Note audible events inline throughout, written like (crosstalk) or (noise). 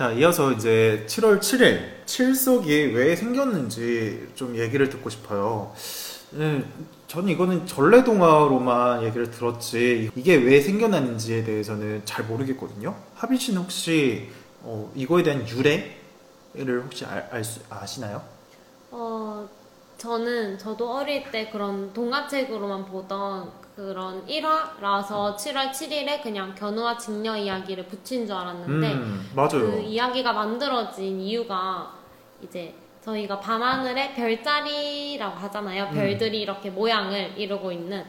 자, 이어서 이제 7월 7일 칠석이 왜 생겼는지 좀 얘기를 듣고 싶어요. 음, 저는 이거는 전래동화로만 얘기를 들었지 이게 왜 생겨났는지에 대해서는 잘 모르겠거든요. 하빈 씨는 혹시 어, 이거에 대한 유래를 혹시 알, 알 수, 아시나요? 어, 저는 저도 어릴 때 그런 동화책으로만 보던 그런 1화라서 7월 7일에 그냥 견우와 직녀 이야기를 붙인 줄 알았는데 음, 맞아요. 그 이야기가 만들어진 이유가 이제 저희가 밤하늘에 별자리라고 하잖아요. 음. 별들이 이렇게 모양을 이루고 있는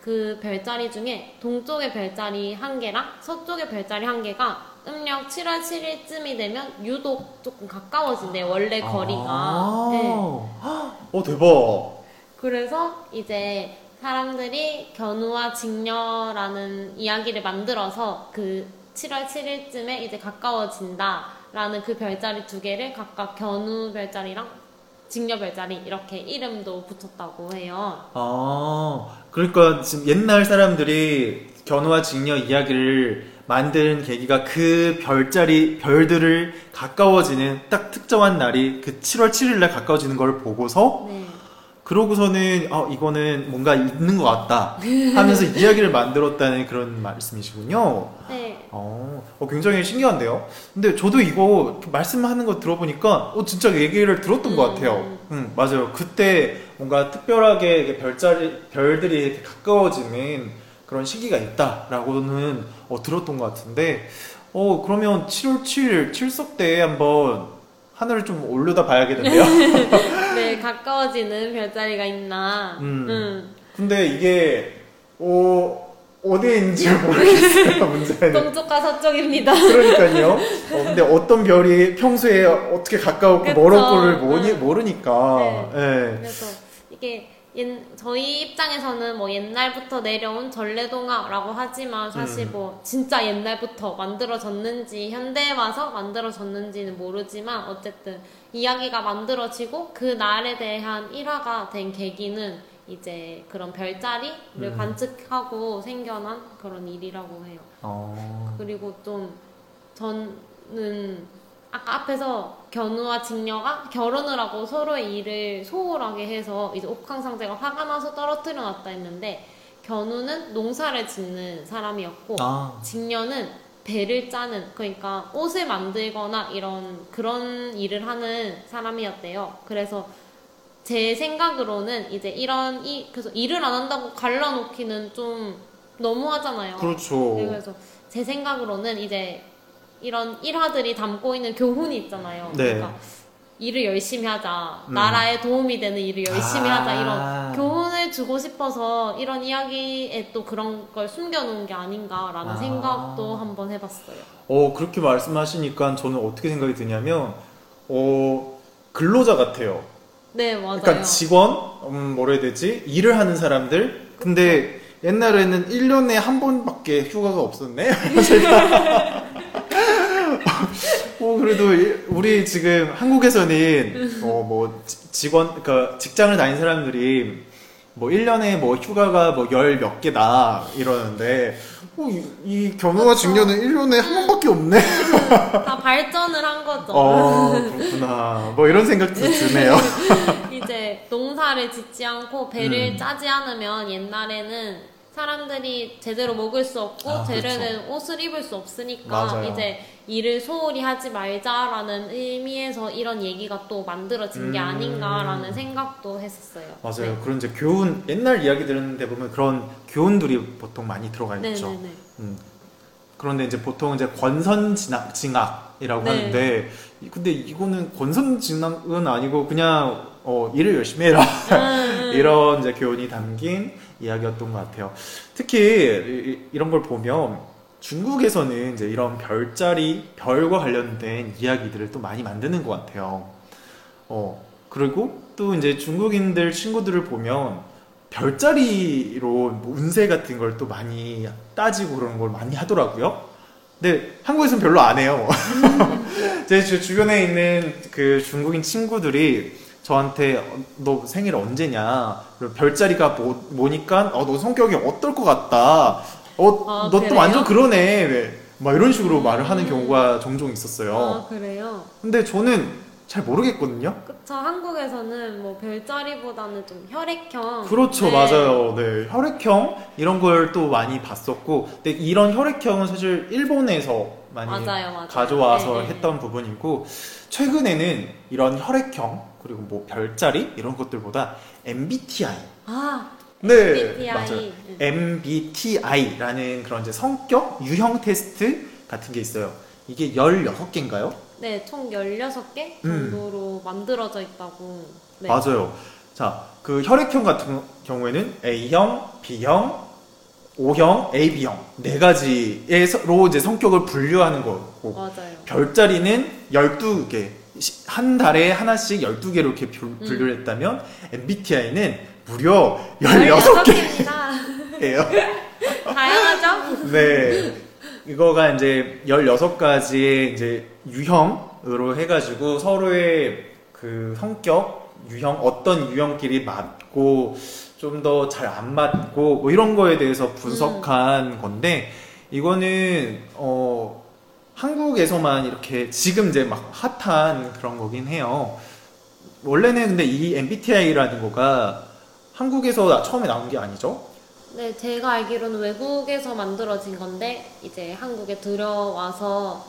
그 별자리 중에 동쪽의 별자리 한 개랑 서쪽의 별자리 한 개가 음력 7월 7일쯤이 되면 유독 조금 가까워진대요. 원래 거리가. 아, 네. 어, 대박. 그래서 이제 사람들이 견우와 직녀라는 이야기를 만들어서 그 7월 7일쯤에 이제 가까워진다라는 그 별자리 두 개를 각각 견우 별자리랑 직녀 별자리 이렇게 이름도 붙였다고 해요. 아, 그러니까 지금 옛날 사람들이 견우와 직녀 이야기를 만든 계기가 그 별자리, 별들을 가까워지는 딱 특정한 날이 그 7월 7일 날 가까워지는 걸 보고서 네. 그러고서는 어, 이거는 뭔가 있는 것 같다 하면서 (laughs) 이야기를 만들었다는 그런 말씀이시군요. 네. 어, 어, 굉장히 신기한데요. 근데 저도 이거 말씀하는 거 들어보니까 어, 진짜 얘기를 들었던 것 음. 같아요. 음, 맞아요. 그때 뭔가 특별하게 별자리, 별들이 가까워지는 그런 시기가 있다라고는 어, 들었던 것 같은데, 어, 그러면 7월 7일 칠석 때 한번 하늘을 좀 올려다 봐야겠는데요? (laughs) (laughs) 네, 가까워지는 별자리가 있나. 음. 음. 근데 이게, 어, 어디에 있는지 모르겠어요, 문제는. (laughs) 동쪽과 서쪽입니다. 그러니까요. 어, 근데 어떤 별이 평소에 어떻게 가까웠고 모니, 응. 모르니까. 네. 예. 그래서 이게 옛- 저희 입장에서는 뭐 옛날부터 내려온 전래동화라고 하지만 사실 음. 뭐 진짜 옛날부터 만들어졌는지 현대에 와서 만들어졌는지는 모르지만 어쨌든 이야기가 만들어지고 그 날에 대한 일화가 된 계기는 이제 그런 별자리를 음. 관측하고 생겨난 그런 일이라고 해요. 어. 그리고 좀 저는 아까 앞에서 견우와 직녀가 결혼을 하고 서로의 일을 소홀하게 해서 이제 옥황상제가 화가 나서 떨어뜨려 놨다 했는데 견우는 농사를 짓는 사람이었고 아. 직녀는 배를 짜는 그러니까 옷을 만들거나 이런 그런 일을 하는 사람이었대요. 그래서 제 생각으로는 이제 이런 이 그래서 일을 안 한다고 갈라놓기는 좀 너무하잖아요. 그렇죠. 네, 그래서 제 생각으로는 이제 이런 일화들이 담고 있는 교훈이 있잖아요. 네. 그러니까 일을 열심히 하자, 음. 나라에 도움이 되는 일을 열심히 아. 하자 이런 교훈을 주고 싶어서 이런 이야기에 또 그런 걸 숨겨놓은 게 아닌가라는 아. 생각도 한번 해봤어요. 어, 그렇게 말씀하시니까 저는 어떻게 생각이 드냐면, 어, 근로자 같아요. 네 맞아요. 그러니까 직원, 음, 뭐라 해야 되지? 일을 하는 사람들? 근데 옛날에는 1년에 한 번밖에 휴가가 없었네? (laughs) 그래도 이- 우리 지금 한국에서는, 어, 뭐, 지- 직원, 그러니까 직장을 다닌 사람들이 뭐 1년에 뭐 휴가가 뭐 열 몇 개다 이러는데, 어, 이, 이 견우와 직녀는 1년에 한 번밖에 없네? 다 발전을 한 거죠. 어, 그렇구나. 뭐 이런 생각도 드네요. (laughs) 이제 농사를 짓지 않고 배를 음. 짜지 않으면 옛날에는 사람들이 제대로 먹을 수 없고 아, 제대로 옷을 입을 수 없으니까 맞아요. 이제 일을 소홀히 하지 말자라는 의미에서 이런 얘기가 또 만들어진 게 음. 아닌가라는 생각도 했었어요. 맞아요. 그런 이제 교훈, 옛날 이야기 들었는데 보면 그런 교훈들이 보통 많이 들어가 네, 있죠. 네, 네. 음. 그런데 이제 보통 이제 권선징악이라고 네. 하는데, 이- 근데 이거는 권선징악은 아니고 그냥 어, 일을 열심히 해라. 음, 이런 이제 교훈이 담긴 이야기였던 것 같아요. 특히 이- 이런 걸 보면 중국에서는 이제 이런 별자리, 별과 관련된 이야기들을 또 많이 만드는 것 같아요. 어, 그리고 또 이제 중국인들 친구들을 보면 별자리로 뭐 운세 같은 걸 또 많이 따지고 그러는 걸 많이 하더라고요. 근데 한국에서는 별로 안 해요. (laughs) 제 주- 주변에 있는 그 중국인 친구들이 저한테 어, 너 생일 언제냐? 그리고 별자리가 뭐, 뭐니까 어, 너 성격이 어떨 것 같다. 어, 아, 너 또 그래요? 완전 그러네. 왜? 막 이런 식으로 말을 하는 경우가 종종 있었어요. 아, 그래요? 근데 저는 잘 모르겠거든요. 그쵸. 한국에서는 뭐 별자리보다는 좀 혈액형. 그렇죠, 네. 맞아요. 네, 혈액형 이런 걸 또 많이 봤었고, 근데 이런 혈액형은 사실 일본에서 많이 맞아요, 맞아요. 가져와서 네, 네. 했던 부분이고, 최근에는 이런 혈액형 그리고 뭐 별자리 이런 것들보다 MBTI, 아, 네, MBTI. 맞아요. 음. MBTI라는 그런 이제 성격 유형 테스트 같은 게 있어요. 이게 16개인가요? 네, 총 16개 음. 정도로 만들어져 있다고. 네. 맞아요. 자, 그 혈액형 같은 경우에는 A형, B형, O형, AB형 네 가지로 이제 성격을 분류하는 거고 맞아요. 별자리는 12개 한 달에 하나씩 12개로 이렇게 분- 음. 분류를 했다면 MBTI는 무려 16개예요. 16개입니다. (laughs) (laughs) 다양하죠? 네. 이거가 이제 16가지의 이제 유형으로 해가지고 서로의 그 성격, 유형, 어떤 유형끼리 맞고 좀 더 잘 안 맞고 뭐 이런 거에 대해서 분석한 건데 이거는 어 한국에서만 이렇게 지금 이제 막 핫한 그런 거긴 해요. 원래는 근데 이 MBTI라는 거가 한국에서 나- 처음에 나온 게 아니죠? 네, 제가 알기로는 외국에서 만들어진 건데 이제 한국에 들여와서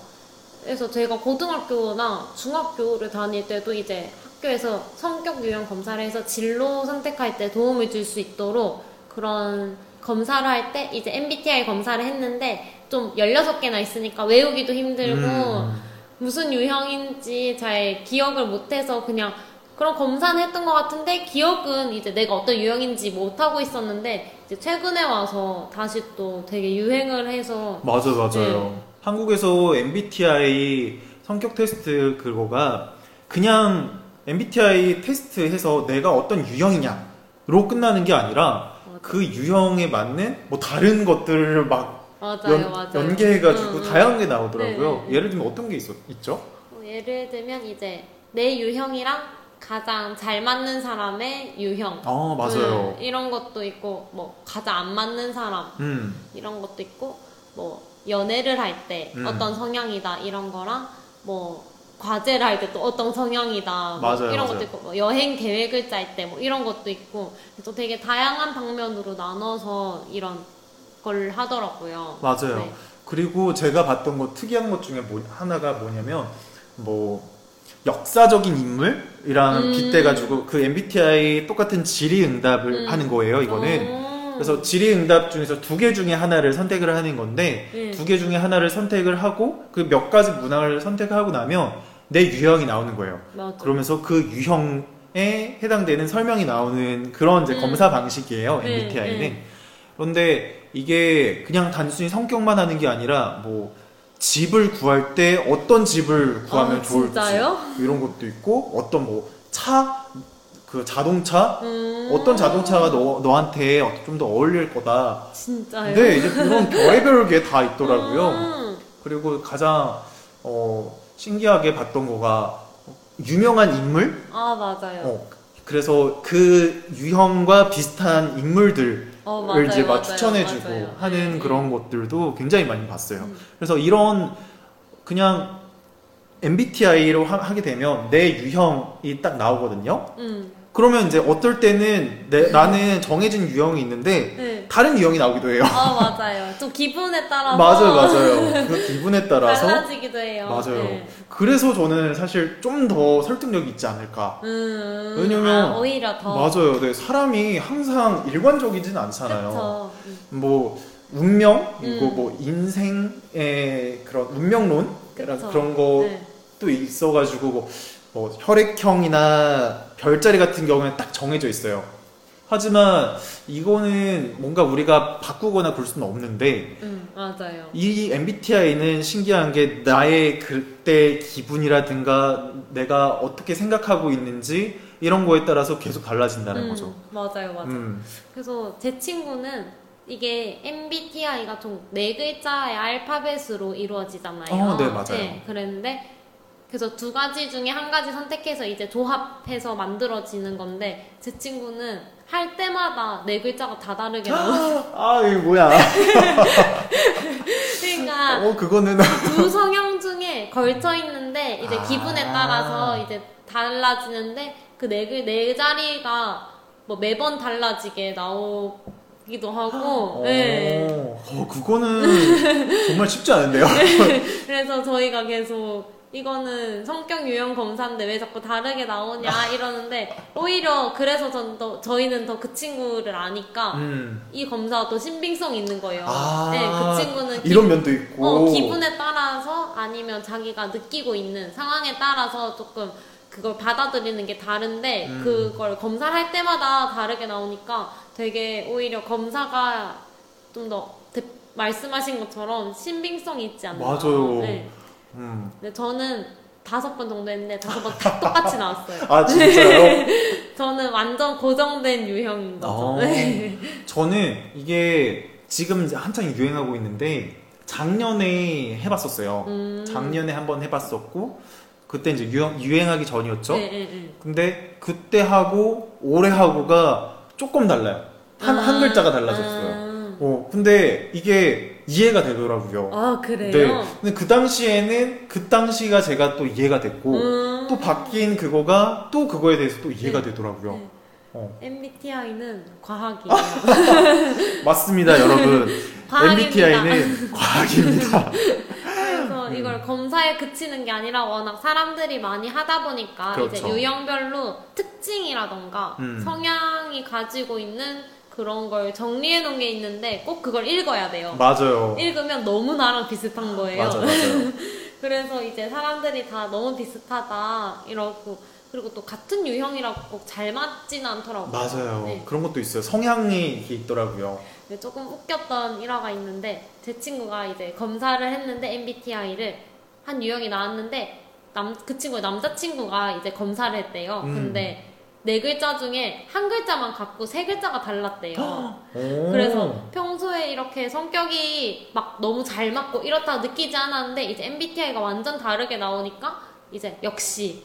그래서 제가 고등학교나 중학교를 다닐 때도 이제 학교에서 성격 유형 검사를 해서 진로 선택할 때 도움을 줄 수 있도록 그런 검사를 할 때 이제 MBTI 검사를 했는데 좀 16개나 있으니까 외우기도 힘들고 음. 무슨 유형인지 잘 기억을 못해서 그냥 그런 검사는 했던 것 같은데 기억은 이제 내가 어떤 유형인지 못하고 있었는데 이제 최근에 와서 다시 또 되게 유행을 해서 맞아 맞아요. 네. 한국에서 MBTI 성격 테스트 그거가 그냥 MBTI 테스트해서 내가 어떤 유형이냐로 끝나는 게 아니라 맞아. 그 유형에 맞는 뭐 다른 것들을 막 맞아요, 연, 맞아요. 연계해가지고 응, 응. 다양한 게 나오더라고요. 네, 네. 예를 들면 어떤 게 있어, 있죠? 어, 예를 들면 이제 내 유형이랑 가장 잘 맞는 사람의 유형 아 맞아요. 음, 이런 것도 있고 뭐 가장 안 맞는 사람 음, 이런 것도 있고 뭐 연애를 할 때 음. 어떤 성향이다 이런 거랑 뭐 과제를 할 때 또 어떤 성향이다 뭐 맞아요, 이런 맞아요. 것도 있고 뭐 여행 계획을 짤 때 뭐 이런 것도 있고 또 되게 다양한 방면으로 나눠서 이런 걸 하더라고요. 맞아요. 네. 그리고 제가 봤던 거 특이한 것 중에 뭐, 하나가 뭐냐면 뭐 역사적인 인물이랑 음. 빗대가지고 그 MBTI 똑같은 질의응답을 음. 하는 거예요. 이거는 어. 그래서 질의응답 중에서 두 개 중에 하나를 선택을 하는 건데 네. 두개 중에 하나를 선택을 하고 그 몇 가지 문항을 선택하고 나면 내 유형이 나오는 거예요. 맞아. 그러면서 그 유형에 해당되는 설명이 나오는 그런 이제 음. 검사 방식이에요. 네, MBTI는. 네. 그런데 이게 그냥 단순히 성격만 하는 게 아니라 뭐 집을 구할 때 어떤 집을 구하면 아, 좋을지 진짜요? 이런 것도 있고 어떤 뭐차그 자동차 음. 어떤 자동차가 너, 너한테 좀 더 어울릴 거다. 진짜요? 네, 이제 그런 별의별 게 다 있더라고요. 음. 그리고 가장 어, 신기하게 봤던 거가 유명한 인물? 아 맞아요. 어, 그래서 그 유형과 비슷한 인물들을 어, 맞아요, 이제 막 맞아요, 추천해주고 맞아요. 하는 네. 그런 것들도 굉장히 많이 봤어요. 음. 그래서 이런 그냥 MBTI로 하, 게 되면 내 유형이 딱 나오거든요. 음. 그러면 이제 어떨 때는 내, 나는 정해진 유형이 있는데 네. 다른 유형이 나오기도 해요. 아 맞아요. 좀 기분에 따라서 (laughs) 맞아요, 맞아요. 그 기분에 따라서 달라지기도 해요. 맞아요. 네. 그래서 저는 사실 좀 더 설득력이 있지 않을까. 음. 왜냐면- 아, 오히려 더 맞아요. 네, 사람이 항상 일관적이진 않잖아요. 음. 뭐 운명이고 음. 뭐 인생의 그런 운명론. 그런 것도 네. 있어가지고 뭐, 뭐 혈액형이나 별자리 같은 경우는 딱 정해져 있어요. 하지만 이거는 뭔가 우리가 바꾸거나 그럴 수는 없는데 음, 맞아요. 이 MBTI는 신기한 게 나의 그때 기분이라든가 내가 어떻게 생각하고 있는지 이런 거에 따라서 계속 달라진다는 음, 거죠. 맞아요, 맞아요. 음, 그래서 제 친구는 이게 MBTI가 총 네 글자의 알파벳으로 이루어지잖아요. 어, 네, 맞아요. 그랬는데 그래서 두 가지 중에 한 가지 선택해서 이제 조합해서 만들어지는 건데 제 친구는 할 때마다 네 글자가 다 다르게 나와요. 아, 이거 뭐야. (laughs) 그러니까 어, 그거는 두 성향 중에 걸쳐 있는데 이제 아. 기분에 따라서 이제 달라지는데 그네네 자리가 뭐 매번 달라지게 나오 기도 하고. 네. 어, 어, 그거는 정말 쉽지 않은데요. (laughs) 그래서 저희가 계속 이거는 성격 유형 검사인데 왜 자꾸 다르게 나오냐 이러는데 오히려 그래서 전 더, 저희는 더 그 친구를 아니까 음. 이 검사가 더 신빙성 있는 거예요. 아, 네, 그 친구는 기- 이런 면도 있고. 어, 기분에 따라서 아니면 자기가 느끼고 있는 상황에 따라서 조금 그걸 받아들이는 게 다른데 음. 그걸 검사를 할 때마다 다르게 나오니까 되게 오히려 검사가 좀더 말씀하신 것처럼 신빙성이 있지 않나. 맞아요. 네. 음. 근데 저는 다섯 번 정도 했는데 다섯 번 다 똑같이 나왔어요. 아, 진짜요? (laughs) 저는 완전 고정된 유형인 거죠. 어. 네. 저는 이게 지금 한창 유행하고 있는데 작년에 해봤었어요. 음. 작년에 한번 해봤었고 그때 이제 유행, 유행하기 전이었죠. 네, 네, 네. 근데 그때 하고 올해 하고가 조금 달라요. 한, 한 아, 글자가 달라졌어요. 어, 근데 이게 이해가 되더라고요. 아, 아, 그래요? 네. 근데 그 당시에는 그 당시가 제가 또 이해가 됐고 음. 또 바뀐 그거가 또 그거에 대해서 또 이해가 네. 되더라고요. 네. 어. MBTI는 과학이에요. (laughs) 맞습니다, 여러분. (laughs) MBTI는 과학입니다. (laughs) 그래서 음. 이걸 검사에 그치는 게 아니라 워낙 사람들이 많이 하다 보니까 이제 그렇죠. 유형별로 특징이라던가 음. 성향이 가지고 있는 그런 걸 정리해 놓은 게 있는데 꼭 그걸 읽어야 돼요. 맞아요. 읽으면 너무 나랑 비슷한 거예요. 맞아, 맞아요. (laughs) 그래서 이제 사람들이 다 너무 비슷하다 이러고 그리고 또 같은 유형이라고 꼭 잘 맞지는 않더라고요. 맞아요. 네. 그런 것도 있어요. 성향이 있더라고요. 네, 조금 웃겼던 일화가 있는데 제 친구가 이제 검사를 했는데 MBTI를 한 유형이 나왔는데 남 그 친구의 남자친구가 이제 검사를 했대요. 음. 근데 네 글자 중에 한 글자만 갖고 세 글자가 달랐대요. 오. 그래서 평소에 이렇게 성격이 막 너무 잘 맞고 이렇다 느끼지 않았는데 이제 MBTI가 완전 다르게 나오니까 이제 역시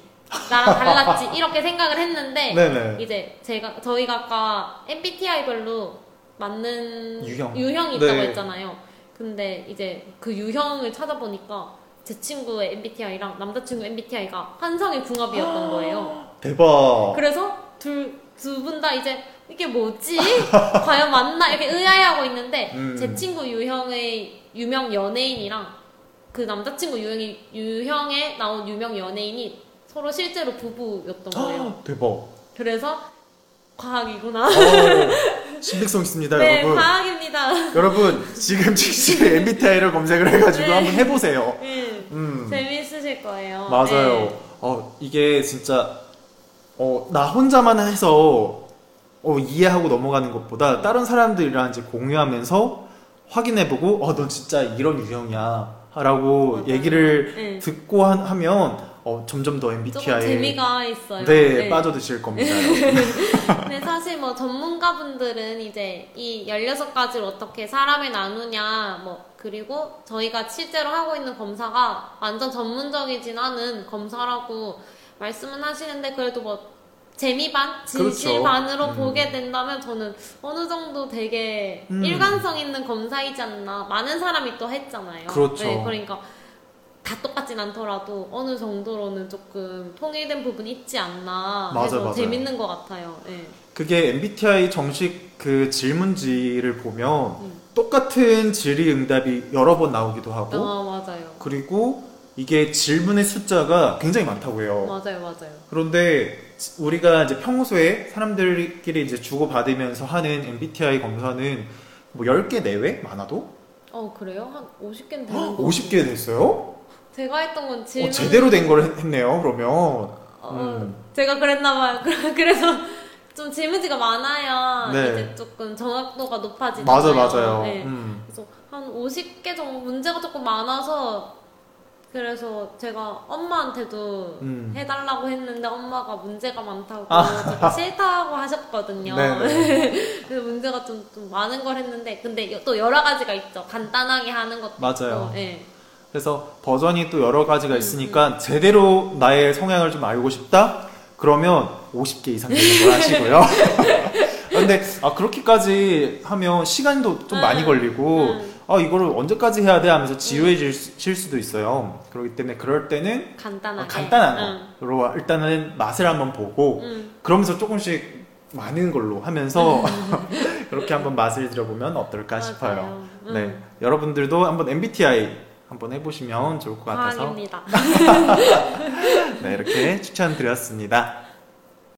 나랑 달랐지 (laughs) 이렇게 생각을 했는데 네네. 이제 제가 저희가 아까 MBTI별로 맞는 유형. 이 있다고 네. 했잖아요. 근데 이제 그 유형을 찾아보니까 제 친구의 MBTI랑 남자친구 MBTI가 환상의 궁합이었던 (gasps) 거예요. 대박. 그래서 둘 두 분 다 이제 이게 뭐지? (laughs) 과연 맞나? 이렇게 의아해하고 있는데 음. 제 친구 유형의 유명 연예인이랑 그 남자친구 유형이 유형에 나온 유명 연예인이 서로 실제로 부부였던 거예요. 대박. 그래서 과학이구나. 오, (laughs) 신빙성 있습니다, 네, 여러분. 과학입니다. 여러분, 지금 즉시 (laughs) MBTI를 검색을 해가지고 네. 한번 해보세요. 네, 음. 재미있으실 거예요. 맞아요. 네. 어, 이게 진짜, 어, 나 혼자만 해서, 어, 이해하고 넘어가는 것보다 다른 사람들이랑 이제 공유하면서 확인해보고, 어, 넌 진짜 이런 유형이야. 라고 맞아요. 얘기를 네. 듣고 한- 하면, 어, 점점 더 MBTI에. 재미가 있어요. 네, 빠져드실 겁니다. (laughs) 근데 사실 뭐 전문가분들은 이제 이 16가지를 어떻게 사람에 나누냐, 뭐, 그리고 저희가 실제로 하고 있는 검사가 완전 전문적이진 않은 검사라고 말씀은 하시는데, 그래도 뭐, 재미 반, 진실 그렇죠. 반으로 음. 보게 된다면 저는 어느 정도 되게 음. 일관성 있는 검사이지 않나. 많은 사람이 또 했잖아요. 그렇죠. 네, 그러니까 다 똑같진 않더라도 어느 정도로는 조금 통일된 부분이 있지 않나 맞아, 해서 맞아요. 재밌는 것 같아요. 네. 그게 MBTI 정식 그 질문지를 보면 음. 똑같은 질의 응답이 여러 번 나오기도 하고 아 맞아요. 그리고 이게 질문의 숫자가 굉장히 많다고 해요. 맞아요, 맞아요. 그런데 우리가 이제 평소에 사람들끼리 이제 주고받으면서 하는 MBTI 검사는 뭐 10개 내외 많아도 어 그래요? 한 50개는 되는 거. 50개 됐어요? 제가 했던 건 질문. 어, 제대로 된 걸 했네요. 그러면 어, 음. 제가 그랬나봐요. (laughs) 그래서 좀 질문지가 많아야 네. 이제 조금 정확도가 높아지잖아요. 맞아 맞아요. 네. 음. 그래서 한 50개 정도 문제가 조금 많아서 그래서 제가 엄마한테도 음. 해달라고 했는데 엄마가 문제가 많다고 아. 싫다고 하셨거든요. 네네. (laughs) 그래서 문제가 좀, 좀 많은 걸 했는데 근데 또 여러 가지가 있죠. 간단하게 하는 것도 맞아요. 있고. 예. 그래서 버전이 또 여러 음, 가지가 있으니까 제대로 나의 성향을 좀 알고 싶다? 그러면 50개 이상 되는 걸 하시고요. (laughs) (laughs) 근데 아, 그렇게까지 하면 시간도 좀 많이 음, 걸리고 음. 아 이거를 언제까지 해야 돼 하면서 지루해질 수- 수도 있어요. 그렇기 때문에 그럴 때는 간단하게. 어, 간단한 응. 거로 일단은 맛을 한번 보고 응. 그러면서 조금씩 많은 걸로 하면서 (laughs) 그렇게 한번 맛을 들어보면 어떨까 싶어요. 맞아요. 응. 네, 여러분들도 한번 MBTI 한번 해보시면 좋을 것 같아서. (laughs) 네, 이렇게 추천드렸습니다.